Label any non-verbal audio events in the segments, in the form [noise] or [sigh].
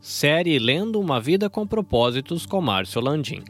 Série Lendo uma Vida com Propósitos com Márcio Landim.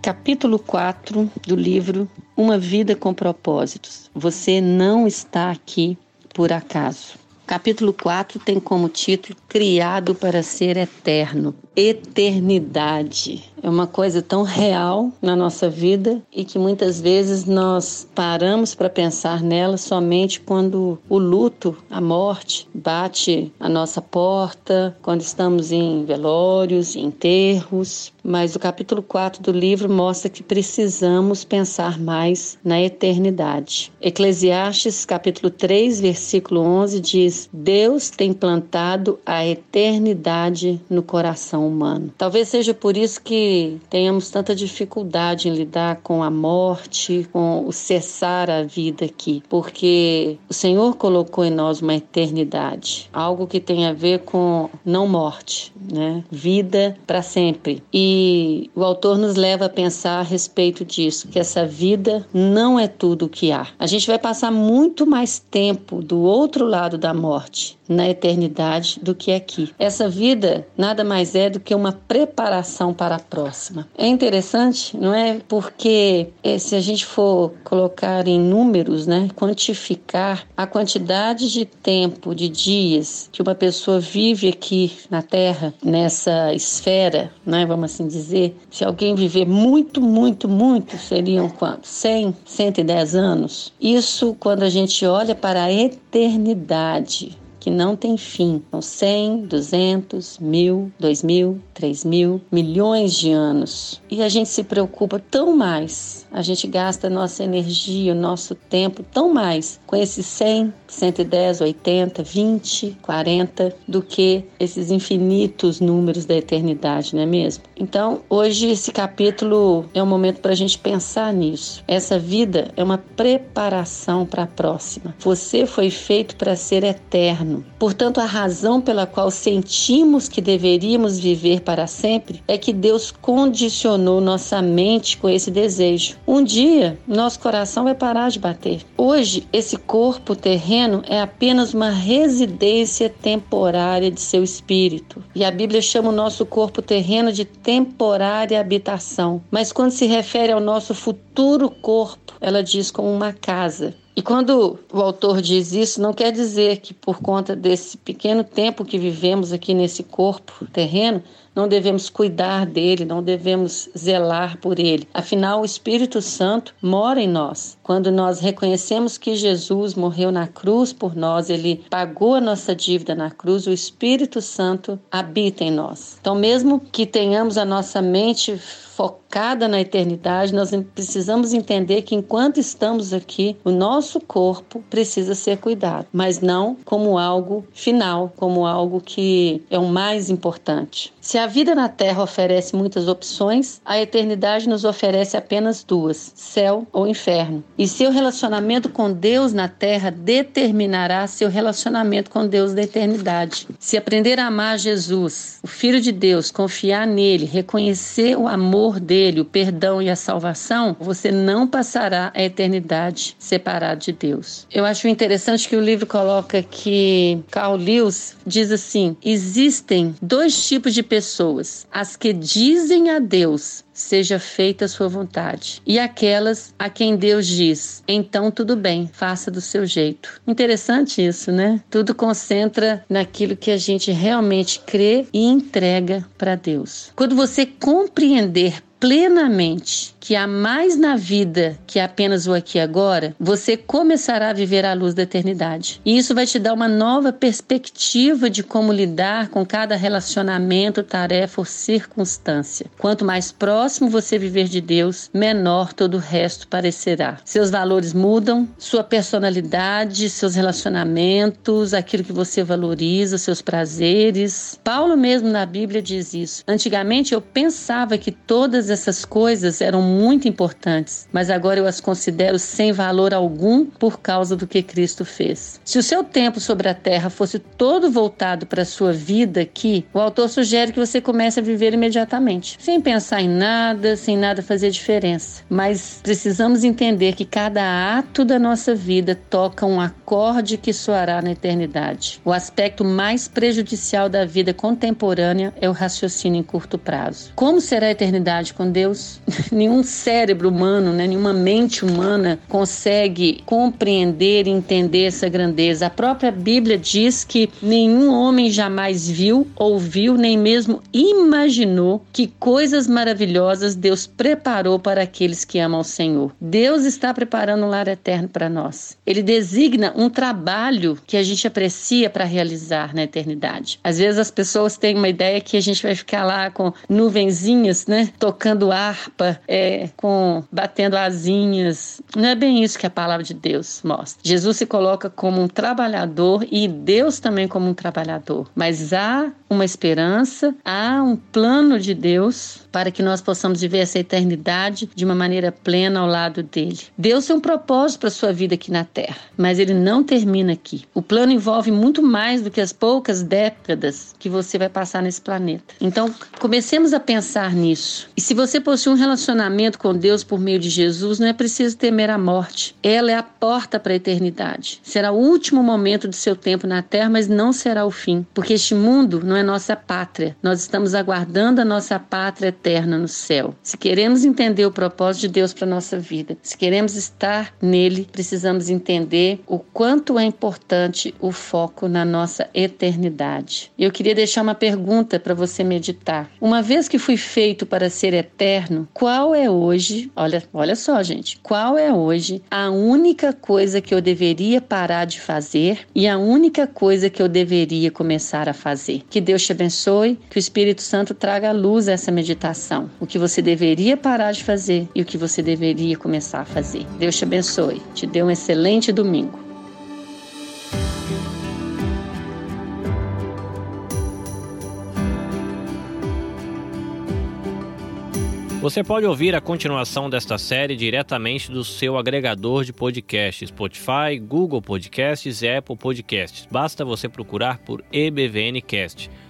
Capítulo 4 do livro Uma Vida com Propósitos. Você não está aqui por acaso. Capítulo 4 tem como título Criado para ser Eterno. Eternidade. É uma coisa tão real na nossa vida e que muitas vezes nós paramos para pensar nela somente quando o luto, a morte, bate a nossa porta, quando estamos em velórios, em enterros. Mas o capítulo 4 do livro mostra que precisamos pensar mais na eternidade. Eclesiastes, capítulo 3, versículo 11 diz: Deus tem plantado a eternidade no coração humano. Talvez seja por isso que tenhamos tanta dificuldade em lidar com a morte, com o cessar a vida aqui, porque o Senhor colocou em nós uma eternidade, algo que tem a ver com não morte, né? Vida para sempre. E o autor nos leva a pensar a respeito disso, que essa vida não é tudo o que há. A gente vai passar muito mais tempo do outro lado da morte na eternidade do que aqui. Essa vida nada mais é do que uma preparação para a próxima. É interessante, não é? Porque eh, se a gente for colocar em números, né, quantificar a quantidade de tempo, de dias que uma pessoa vive aqui na Terra, nessa esfera, né, vamos assim dizer, se alguém viver muito, muito, muito, seriam quantos? 100, 110 anos. Isso quando a gente olha para a eternidade que não tem fim. São 100, 200, mil, dois mil, três mil, milhões de anos. E a gente se preocupa tão mais, a gente gasta nossa energia, nosso tempo tão mais com esses 100, 110, 80, 20, 40 do que esses infinitos números da eternidade, não é mesmo? Então, hoje esse capítulo é um momento para a gente pensar nisso. Essa vida é uma preparação para a próxima. Você foi feito para ser eterno eterno. Portanto, a razão pela qual sentimos que deveríamos viver para sempre é que Deus condicionou nossa mente com esse desejo. Um dia, nosso coração vai parar de bater. Hoje, esse corpo terreno é apenas uma residência temporária de seu espírito. E a Bíblia chama o nosso corpo terreno de temporária habitação. Mas quando se refere ao nosso futuro corpo, ela diz como uma casa. E quando o autor diz isso, não quer dizer que por conta desse pequeno tempo que vivemos aqui nesse corpo terreno, não devemos cuidar dele, não devemos zelar por ele. Afinal, o Espírito Santo mora em nós. Quando nós reconhecemos que Jesus morreu na cruz por nós, ele pagou a nossa dívida na cruz, o Espírito Santo habita em nós. Então, mesmo que tenhamos a nossa mente focada na eternidade, nós precisamos entender que enquanto estamos aqui, o nosso corpo precisa ser cuidado, mas não como algo final, como algo que é o mais importante. Se a vida na Terra oferece muitas opções, a eternidade nos oferece apenas duas: céu ou inferno. E seu relacionamento com Deus na Terra determinará seu relacionamento com Deus da eternidade. Se aprender a amar Jesus, o Filho de Deus, confiar nele, reconhecer o amor amor dele, o perdão e a salvação, você não passará a eternidade separado de Deus. Eu acho interessante que o livro coloca que Carl Lewis diz assim: existem dois tipos de pessoas: as que dizem a Deus seja feita a sua vontade. E aquelas a quem Deus diz, então tudo bem, faça do seu jeito. Interessante isso, né? Tudo concentra naquilo que a gente realmente crê e entrega para Deus. Quando você compreender plenamente que há mais na vida que apenas o aqui e agora, você começará a viver à luz da eternidade. E isso vai te dar uma nova perspectiva de como lidar com cada relacionamento, tarefa ou circunstância. Quanto mais próximo você viver de Deus, menor todo o resto parecerá. Seus valores mudam, sua personalidade, seus relacionamentos, aquilo que você valoriza, seus prazeres. Paulo mesmo na Bíblia diz isso. Antigamente eu pensava que todas todas essas coisas eram muito importantes, mas agora eu as considero sem valor algum por causa do que Cristo fez. Se o seu tempo sobre a terra fosse todo voltado para a sua vida aqui, o autor sugere que você comece a viver imediatamente, sem pensar em nada, sem nada fazer diferença. Mas precisamos entender que cada ato da nossa vida toca um acorde que soará na eternidade. O aspecto mais prejudicial da vida contemporânea é o raciocínio em curto prazo. Como será a eternidade com Deus? [laughs] Nenhum cérebro humano, né, nenhuma mente humana consegue compreender e entender essa grandeza. A própria Bíblia diz que nenhum homem jamais viu, ouviu, nem mesmo imaginou que coisas maravilhosas Deus preparou para aqueles que amam o Senhor. Deus está preparando um lar eterno para nós. Ele designa um trabalho que a gente aprecia para realizar na eternidade. Às vezes as pessoas têm uma ideia que a gente vai ficar lá com nuvenzinhas, né, tocando harpa, é, com batendo asinhas. Não é bem isso que a palavra de Deus mostra. Jesus se coloca como um trabalhador e Deus também como um trabalhador. Mas há uma esperança, há um plano de Deus para que nós possamos viver essa eternidade de uma maneira plena ao lado dele. Deus tem um propósito para a sua vida aqui na Terra, mas ele não termina aqui. O plano envolve muito mais do que as poucas décadas que você vai passar nesse planeta. Então, comecemos a pensar nisso. E se você possui um relacionamento com Deus por meio de Jesus, não é preciso temer a morte. Ela é a porta para a eternidade. Será o último momento do seu tempo na Terra, mas não será o fim, porque este mundo não é nossa pátria. Nós estamos aguardando a nossa pátria eterna no céu. Se queremos entender o propósito de Deus para nossa vida, se queremos estar nele, precisamos entender o quanto é importante o foco na nossa eternidade. Eu queria deixar uma pergunta para você meditar. Uma vez que fui feito para ser eterno, qual é hoje, olha, olha só, gente, qual é hoje a única coisa que eu deveria parar de fazer e a única coisa que eu deveria começar a fazer? Que Deus te abençoe, que o Espírito Santo traga luz essa meditação o que você deveria parar de fazer e o que você deveria começar a fazer. Deus te abençoe. Te dê um excelente domingo. Você pode ouvir a continuação desta série diretamente do seu agregador de podcasts, Spotify, Google Podcasts e Apple Podcasts. Basta você procurar por EBVNcast.